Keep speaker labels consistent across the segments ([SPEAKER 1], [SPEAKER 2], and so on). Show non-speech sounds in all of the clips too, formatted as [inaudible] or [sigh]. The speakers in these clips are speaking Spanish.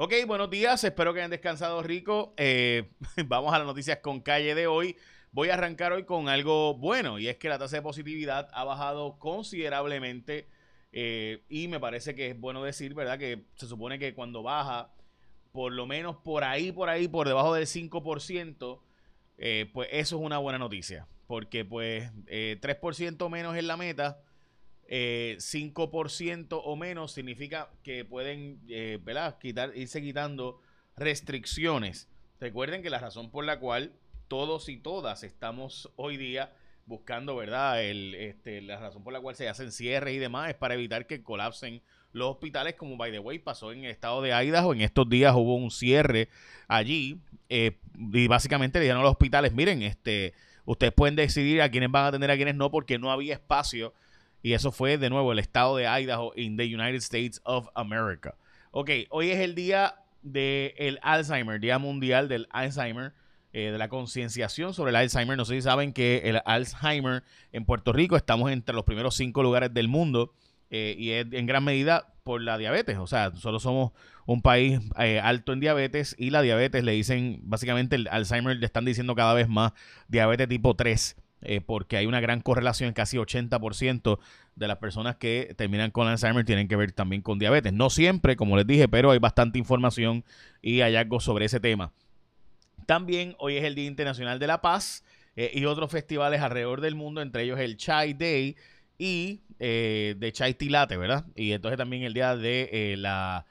[SPEAKER 1] Ok, buenos días, espero que hayan descansado rico. Eh, [laughs] vamos a las noticias con calle de hoy. Voy a arrancar hoy con algo bueno y es que la tasa de positividad ha bajado considerablemente eh, y me parece que es bueno decir, ¿verdad? Que se supone que cuando baja por lo menos por ahí, por ahí, por debajo del 5%, eh, pues eso es una buena noticia porque pues 3% menos en la meta 5% eh, o menos significa que pueden eh, Quitar, irse quitando restricciones. Recuerden que la razón por la cual todos y todas estamos hoy día buscando, ¿verdad? Este, la razón por la cual se hacen cierres y demás es para evitar que colapsen los hospitales, como by the way pasó en el estado de Idaho. En estos días hubo un cierre allí eh, y básicamente le dijeron a los hospitales, miren, este, ustedes pueden decidir a quiénes van a atender, a quiénes no, porque no había espacio y eso fue de nuevo el estado de Idaho en the United States of America. Ok, hoy es el día del Alzheimer, Día Mundial del Alzheimer, eh, de la concienciación sobre el Alzheimer. No sé si saben que el Alzheimer en Puerto Rico estamos entre los primeros cinco lugares del mundo eh, y es en gran medida por la diabetes. O sea, solo somos un país eh, alto en diabetes y la diabetes le dicen, básicamente el Alzheimer le están diciendo cada vez más diabetes tipo 3 eh, porque hay una gran correlación, casi 80% de las personas que terminan con Alzheimer tienen que ver también con diabetes. No siempre, como les dije, pero hay bastante información y hallazgos sobre ese tema. También hoy es el Día Internacional de la Paz eh, y otros festivales alrededor del mundo, entre ellos el Chai Day y eh, de Chai Tilate, ¿verdad? Y entonces también el día de la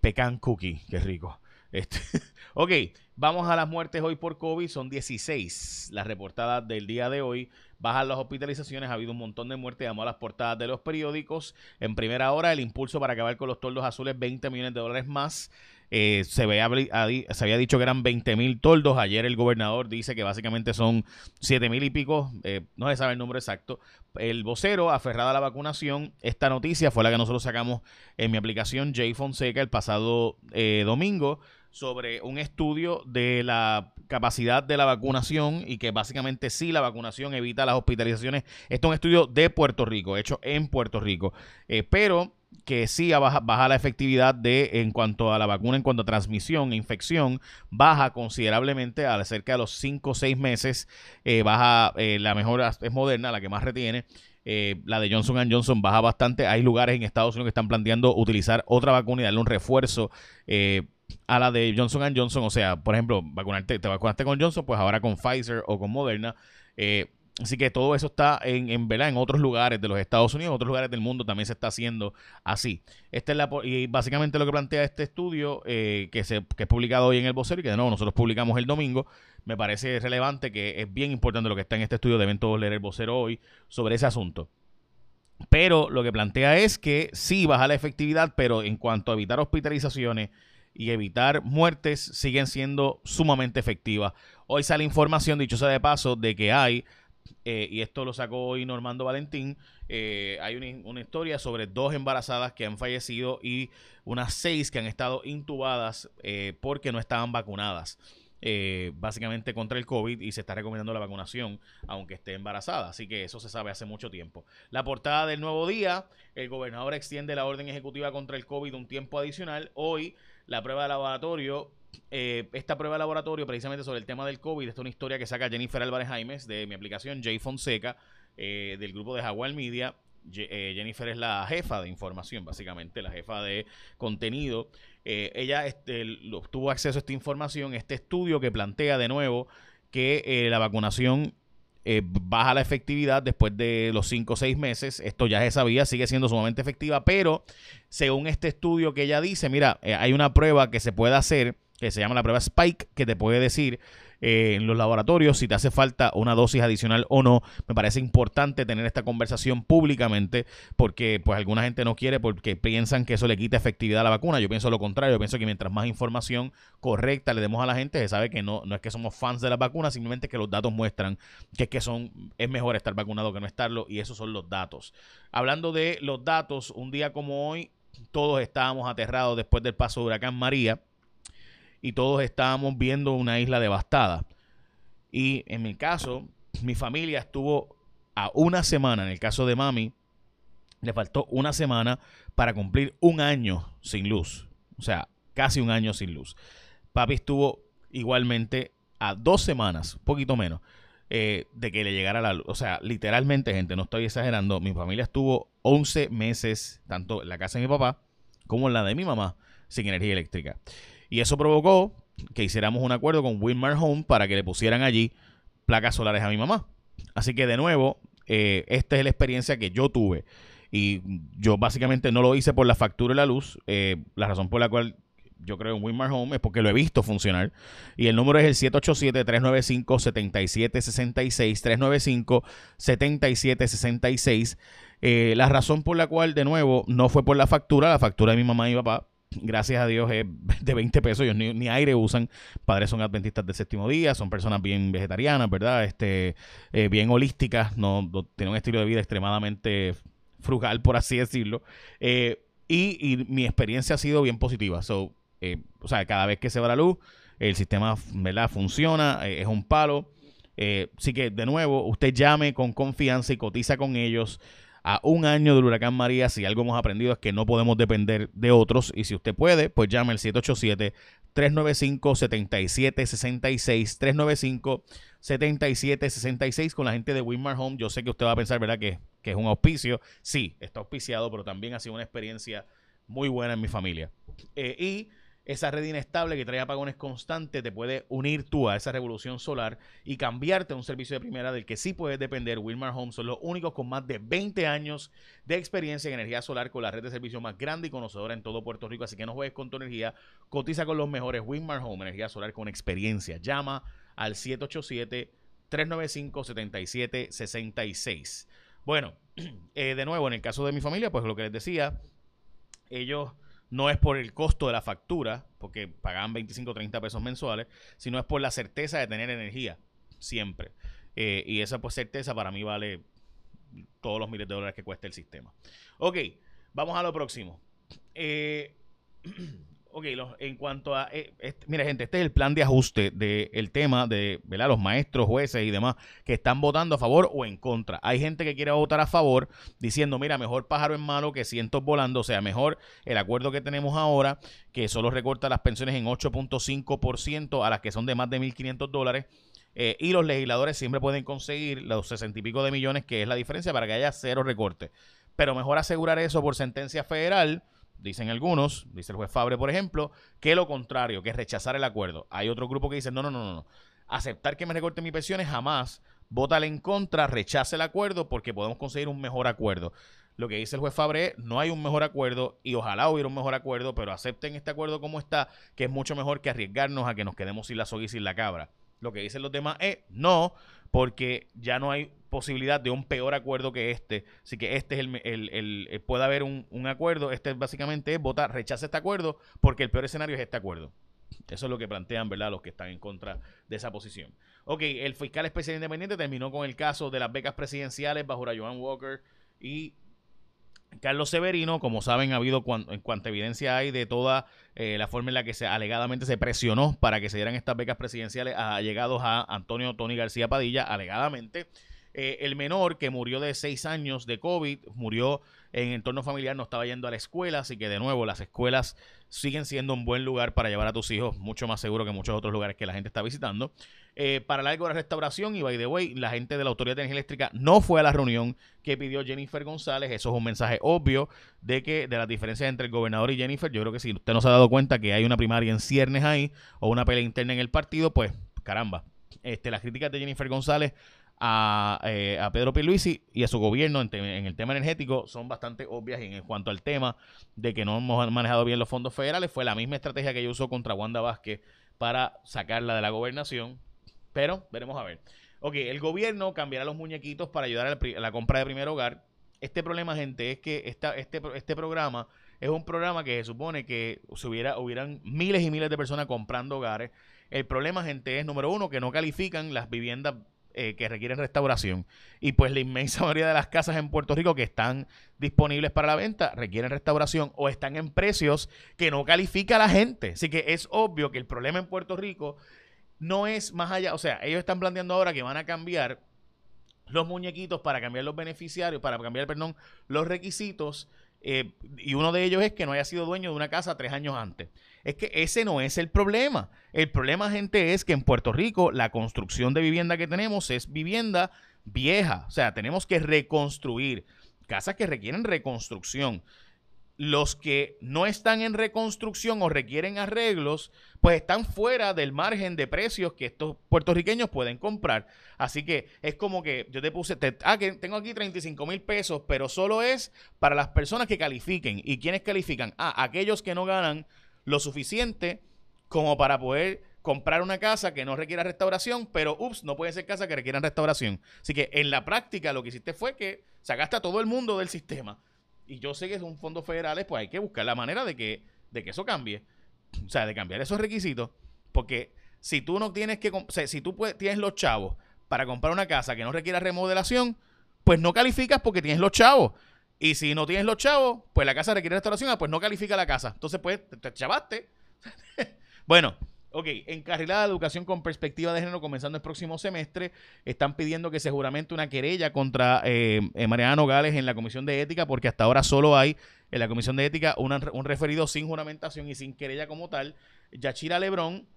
[SPEAKER 1] pecan cookie, que rico. Este, [laughs] ok, vamos a las muertes hoy por COVID. Son 16 las reportadas del día de hoy. Bajan las hospitalizaciones. Ha habido un montón de muertes. Vamos a las portadas de los periódicos. En primera hora, el impulso para acabar con los toldos azules, 20 millones de dólares más. Eh, se, veía, se había dicho que eran 20 mil toldos. Ayer el gobernador dice que básicamente son 7 mil y pico. Eh, no se sabe el número exacto. El vocero, aferrado a la vacunación, esta noticia fue la que nosotros sacamos en mi aplicación Jay Fonseca el pasado eh, domingo sobre un estudio de la capacidad de la vacunación y que básicamente sí la vacunación evita las hospitalizaciones. Esto es un estudio de Puerto Rico, hecho en Puerto Rico, eh, pero que sí baja, baja, la efectividad de en cuanto a la vacuna, en cuanto a transmisión e infección, baja considerablemente a cerca de los 5 o 6 meses, eh, baja, eh, la mejor es moderna, la que más retiene. la de Johnson Johnson baja bastante. Hay lugares en Estados Unidos que están planteando utilizar otra vacuna y darle un refuerzo a la de Johnson Johnson. O sea, por ejemplo, vacunarte, te vacunaste con Johnson, pues ahora con Pfizer o con Moderna. Eh, así que todo eso está en, en, en otros lugares de los Estados Unidos, en otros lugares del mundo también se está haciendo así. Esta es la, y básicamente lo que plantea este estudio, eh, que, se, que es publicado hoy en el vocero y que de nuevo nosotros publicamos el domingo, me parece relevante, que es bien importante lo que está en este estudio, deben todos leer el vocero hoy sobre ese asunto. Pero lo que plantea es que sí baja la efectividad, pero en cuanto a evitar hospitalizaciones, y evitar muertes siguen siendo sumamente efectivas. Hoy sale información, dicho sea de paso, de que hay, eh, y esto lo sacó hoy Normando Valentín, eh, hay una, historia sobre dos embarazadas que han fallecido y unas seis que han estado intubadas eh, porque no estaban vacunadas. básicamente contra el COVID y se está recomendando la vacunación aunque esté embarazada. Así que eso se sabe hace mucho tiempo. La portada del nuevo día, el gobernador extiende la orden ejecutiva contra el COVID un tiempo adicional. Hoy la prueba de laboratorio. Eh, esta prueba de laboratorio, precisamente sobre el tema del COVID, esta es una historia que saca Jennifer Álvarez Jaimes de mi aplicación J Fonseca, eh, del grupo de Jaguar Media. Eh, Jennifer es la jefa de información, básicamente, la jefa de contenido. ella este, tuvo acceso a esta información, este estudio que plantea de nuevo que la vacunación eh, baja la efectividad después de los 5 o 6 meses. Esto ya se sabía, sigue siendo sumamente efectiva, pero según este estudio que ella dice, mira, eh, hay una prueba que se puede hacer que se llama la prueba Spike, que te puede decir eh, en los laboratorios si te hace falta una dosis adicional o no. Me parece importante tener esta conversación públicamente porque pues alguna gente no quiere porque piensan que eso le quita efectividad a la vacuna. Yo pienso lo contrario, yo pienso que mientras más información correcta le demos a la gente, se sabe que no, no es que somos fans de la vacuna, simplemente que los datos muestran que es que son es mejor estar vacunado que no estarlo y esos son los datos. Hablando de los datos, un día como hoy todos estábamos aterrados después del paso de huracán María y todos estábamos viendo una isla devastada. Y en mi caso, mi familia estuvo a una semana, en el caso de mami, le faltó una semana para cumplir un año sin luz. O sea, casi un año sin luz. Papi estuvo igualmente a dos semanas, poquito menos, eh, de que le llegara la luz. O sea, literalmente, gente, no estoy exagerando, mi familia estuvo 11 meses, tanto en la casa de mi papá como en la de mi mamá, sin energía eléctrica. Y eso provocó que hiciéramos un acuerdo con Winmar Home para que le pusieran allí placas solares a mi mamá. Así que de nuevo, eh, esta es la experiencia que yo tuve. Y yo básicamente no lo hice por la factura de la luz. Eh, la razón por la cual yo creo en Winmar Home es porque lo he visto funcionar. Y el número es el 787-395-7766. 395-7766. Eh, la razón por la cual, de nuevo, no fue por la factura. La factura de mi mamá y mi papá gracias a Dios es de 20 pesos, ellos ni, aire usan, padres son adventistas del séptimo día, son personas bien vegetarianas, ¿verdad? Este, eh, bien holísticas, no, tienen un estilo de vida extremadamente frugal, por así decirlo. Eh, y, mi experiencia ha sido bien positiva. So, eh, o sea, cada vez que se va la luz, el sistema ¿verdad? funciona, es un palo. así que, de nuevo, usted llame con confianza y cotiza con ellos a un año del huracán María, si algo hemos aprendido es que no podemos depender de otros y si usted puede, pues llame al 787-395-7766, 395-7766 con la gente de Winmar Home. Yo sé que usted va a pensar, ¿verdad?, que, que es un auspicio. Sí, está auspiciado, pero también ha sido una experiencia muy buena en mi familia. Eh, y esa red inestable que trae apagones constantes te puede unir tú a esa revolución solar y cambiarte a un servicio de primera del que sí puedes depender. Wilmar Homes son los únicos con más de 20 años de experiencia en energía solar con la red de servicio más grande y conocedora en todo Puerto Rico. Así que no juegues con tu energía, cotiza con los mejores Wilmar Home, energía solar con experiencia. Llama al 787-395-7766. Bueno, [clears throat] eh, de nuevo, en el caso de mi familia, pues lo que les decía, ellos no es por el costo de la factura, porque pagaban 25 o 30 pesos mensuales, sino es por la certeza de tener energía, siempre. Eh, y esa pues certeza para mí vale todos los miles de dólares que cuesta el sistema. Ok, vamos a lo próximo. Eh, [clears throat] Ok, en cuanto a... Eh, mira, gente, este es el plan de ajuste del tema de los maestros, jueces y demás que están votando a favor o en contra. Hay gente que quiere votar a favor diciendo, mira, mejor pájaro en malo que cientos volando, o sea, mejor el acuerdo que tenemos ahora, que solo recorta las pensiones en 8.5% a las que son de más de 1.500 dólares. Eh, y los legisladores siempre pueden conseguir los 60 y pico de millones, que es la diferencia para que haya cero recorte. Pero mejor asegurar eso por sentencia federal Dicen algunos, dice el juez Fabre, por ejemplo, que lo contrario, que rechazar el acuerdo. Hay otro grupo que dice, no, no, no, no, aceptar que me recorten mis pensiones jamás, vótale en contra, rechace el acuerdo porque podemos conseguir un mejor acuerdo. Lo que dice el juez Fabre es, no hay un mejor acuerdo y ojalá hubiera un mejor acuerdo, pero acepten este acuerdo como está, que es mucho mejor que arriesgarnos a que nos quedemos sin la soga y sin la cabra. Lo que dicen los demás es, no, porque ya no hay posibilidad de un peor acuerdo que este. Así que este es el, el, eh, puede haber un, acuerdo. Este básicamente es votar, rechaza este acuerdo, porque el peor escenario es este acuerdo. Eso es lo que plantean, ¿verdad?, los que están en contra de esa posición. Ok, el fiscal especial independiente terminó con el caso de las becas presidenciales bajo Joan Walker y Carlos Severino, como saben, ha habido en cuanta evidencia hay de toda eh, la forma en la que se alegadamente se presionó para que se dieran estas becas presidenciales a llegados a Antonio Tony García Padilla, alegadamente. Eh, el menor que murió de seis años de COVID, murió en entorno familiar, no estaba yendo a la escuela, así que de nuevo las escuelas siguen siendo un buen lugar para llevar a tus hijos, mucho más seguro que muchos otros lugares que la gente está visitando. Eh, para el algo de restauración, y by the way, la gente de la Autoridad de Energía Eléctrica no fue a la reunión que pidió Jennifer González. Eso es un mensaje obvio de que de las diferencias entre el gobernador y Jennifer, yo creo que si usted no se ha dado cuenta que hay una primaria en ciernes ahí o una pelea interna en el partido, pues caramba. Este, las críticas de Jennifer González a, eh, a Pedro Pierluisi y a su gobierno en, el tema energético son bastante obvias en cuanto al tema de que no hemos manejado bien los fondos federales. Fue la misma estrategia que ella usó contra Wanda Vázquez para sacarla de la gobernación pero veremos a ver. Ok, el gobierno cambiará los muñequitos para ayudar a la, compra de primer hogar. Este problema gente es que esta, este, este programa es un programa que se supone que se hubiera, hubieran miles y miles de personas comprando hogares. El problema, gente, es número uno, que no califican las viviendas eh, que requieren restauración. Y pues la inmensa [laughs] mayoría de las casas en Puerto Rico que están disponibles para la venta requieren restauración o están en precios que no califica a la gente. Así que es obvio que el problema en Puerto Rico no es más allá, o sea, ellos están planteando ahora que van a cambiar los muñequitos para cambiar los beneficiarios, para cambiar, perdón, los requisitos. Eh, y uno de ellos es que no haya sido dueño de una casa tres años antes. Es que ese no es el problema. El problema, gente, es que en Puerto Rico la construcción de vivienda que tenemos es vivienda vieja. O sea, tenemos que reconstruir casas que requieren reconstrucción los que no están en reconstrucción o requieren arreglos, pues están fuera del margen de precios que estos puertorriqueños pueden comprar. Así que es como que yo te puse, ah, que tengo aquí 35 mil pesos, pero solo es para las personas que califiquen. ¿Y quiénes califican? Ah, aquellos que no ganan lo suficiente como para poder comprar una casa que no requiera restauración, pero ups, no puede ser casa que requieran restauración. Así que en la práctica lo que hiciste fue que sacaste a todo el mundo del sistema y yo sé que son fondos federales, pues hay que buscar la manera de que, de que eso cambie. O sea, de cambiar esos requisitos. Porque si tú no tienes que, o si tú tienes los chavos para comprar una casa que no requiera remodelación, pues no calificas porque tienes los chavos. Y si no tienes los chavos, pues la casa requiere restauración, ah, pues no califica la casa. Entonces, pues, te chavaste. [laughs] bueno, Ok, encarrilada de educación con perspectiva de género comenzando el próximo semestre. Están pidiendo que se juramente una querella contra eh, eh, Mariana Nogales en la Comisión de Ética, porque hasta ahora solo hay en la Comisión de Ética un referido sin juramentación y sin querella como tal. Yachira Lebrón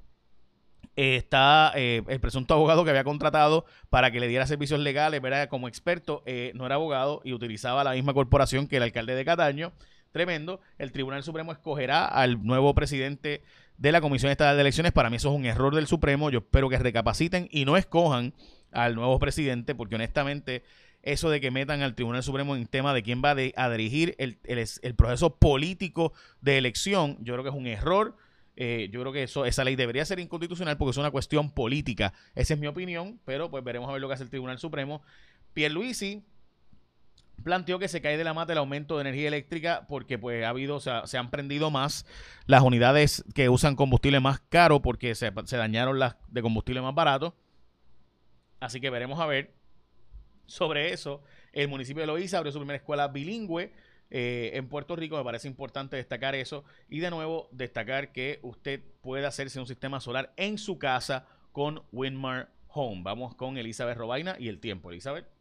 [SPEAKER 1] eh, está el presunto abogado que había contratado para que le diera servicios legales, ¿verdad? Como experto, no era abogado y utilizaba la misma corporación que el alcalde de Cataño. Tremendo. El Tribunal Supremo escogerá al nuevo presidente de la Comisión Estatal de Elecciones. Para mí eso es un error del Supremo. Yo espero que recapaciten y no escojan al nuevo presidente, porque honestamente eso de que metan al Tribunal Supremo en tema de quién va a dirigir el, proceso político de elección, yo creo que es un error. Eh, yo creo que eso, esa ley debería ser inconstitucional porque es una cuestión política. Esa es mi opinión, pero pues veremos a ver lo que hace el Tribunal Supremo. Pierluisi planteó que se cae de la mata el aumento de energía eléctrica porque pues ha habido, o sea, se han prendido más las unidades que usan combustible más caro porque se, dañaron las de combustible más barato. Así que veremos a ver sobre eso. El municipio de Loíza abrió su primera escuela bilingüe eh, en Puerto Rico. Me parece importante destacar eso. Y de nuevo, destacar que usted puede hacerse un sistema solar en su casa con Winmar Home. Vamos con Elizabeth Robaina y el tiempo. Elizabeth.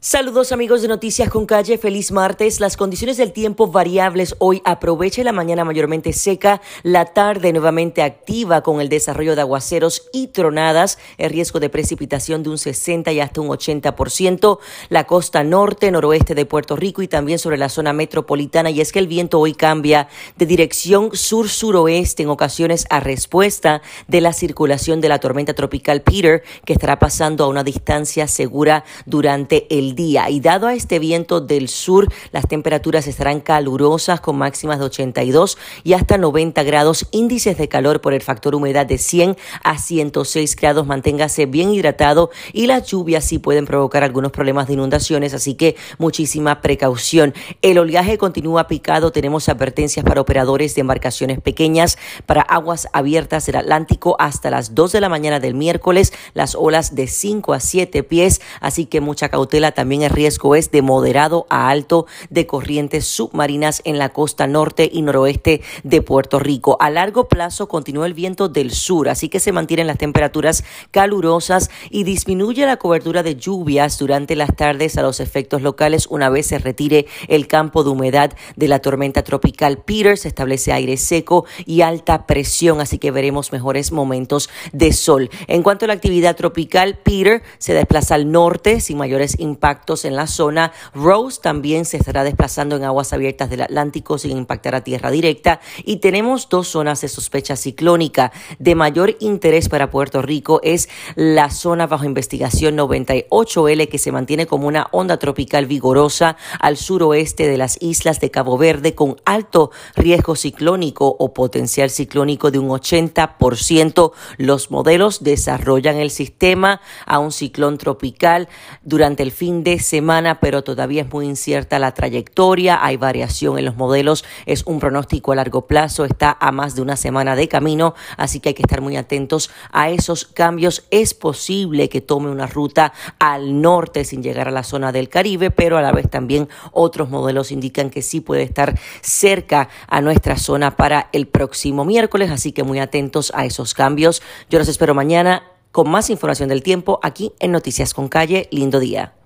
[SPEAKER 2] Saludos amigos de Noticias con Calle, feliz martes. Las condiciones del tiempo variables hoy. Aproveche la mañana mayormente seca, la tarde nuevamente activa con el desarrollo de aguaceros y tronadas, el riesgo de precipitación de un 60 y hasta un 80%, la costa norte, noroeste de Puerto Rico y también sobre la zona metropolitana. Y es que el viento hoy cambia de dirección sur-suroeste en ocasiones a respuesta de la circulación de la tormenta tropical Peter que estará pasando a una distancia segura durante el día. Y dado a este viento del sur, las temperaturas estarán calurosas con máximas de 82 y hasta 90 grados, índices de calor por el factor humedad de 100 a 106 grados. Manténgase bien hidratado y las lluvias sí pueden provocar algunos problemas de inundaciones, así que muchísima precaución. El oleaje continúa picado. Tenemos advertencias para operadores de embarcaciones pequeñas, para aguas abiertas del Atlántico hasta las 2 de la mañana del miércoles, las olas de 5 a 7 pies, así que mucha cautela también el riesgo es de moderado a alto de corrientes submarinas en la costa norte y noroeste de Puerto Rico. A largo plazo continúa el viento del sur, así que se mantienen las temperaturas calurosas y disminuye la cobertura de lluvias durante las tardes a los efectos locales una vez se retire el campo de humedad de la tormenta tropical Peter. Se establece aire seco y alta presión, así que veremos mejores momentos de sol. En cuanto a la actividad tropical, Peter se desplaza al norte sin mayores impactos en la zona. Rose también se estará desplazando en aguas abiertas del Atlántico sin impactar a tierra directa. Y tenemos dos zonas de sospecha ciclónica. De mayor interés para Puerto Rico es la zona bajo investigación 98L que se mantiene como una onda tropical vigorosa al suroeste de las islas de Cabo Verde con alto riesgo ciclónico o potencial ciclónico de un 80%. Los modelos desarrollan el sistema a un ciclón tropical durante el fin de semana, pero todavía es muy incierta la trayectoria, hay variación en los modelos, es un pronóstico a largo plazo, está a más de una semana de camino, así que hay que estar muy atentos a esos cambios. Es posible que tome una ruta al norte sin llegar a la zona del Caribe, pero a la vez también otros modelos indican que sí puede estar cerca a nuestra zona para el próximo miércoles, así que muy atentos a esos cambios. Yo los espero mañana con más información del tiempo aquí en Noticias con Calle. Lindo día.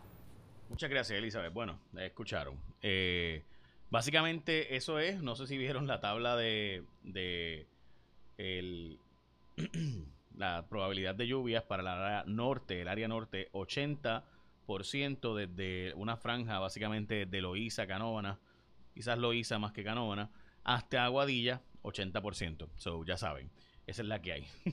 [SPEAKER 1] Muchas gracias, Elizabeth. Bueno, escucharon. Eh, Básicamente eso es, no sé si vieron la tabla de, [clears throat] la probabilidad de lluvias para la área norte, el área norte, 80% desde una franja básicamente de Loíza, Canóvana, quizás Loíza más que Canóvana, hasta Aguadilla, 80%. So, ya saben, esa es la que hay. [laughs]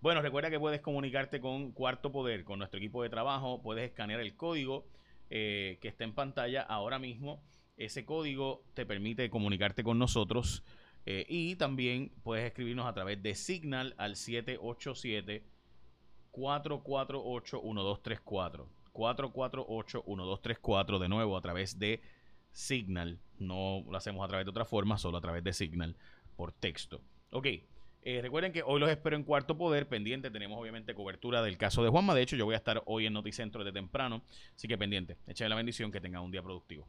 [SPEAKER 1] bueno, recuerda que puedes comunicarte con Cuarto Poder, con nuestro equipo de trabajo, puedes escanear el código eh, que está en pantalla ahora mismo ese código te permite comunicarte con nosotros eh, y también puedes escribirnos a través de Signal al 787 448 1234. 448 1234 de nuevo a través de Signal. No lo hacemos a través de otra forma, solo a través de Signal por texto. Ok. Eh, recuerden que hoy los espero en Cuarto Poder, pendiente. Tenemos obviamente cobertura del caso de Juanma. De hecho, yo voy a estar hoy en Noticentro de temprano. Así que pendiente. Echen la bendición que tengan un día productivo.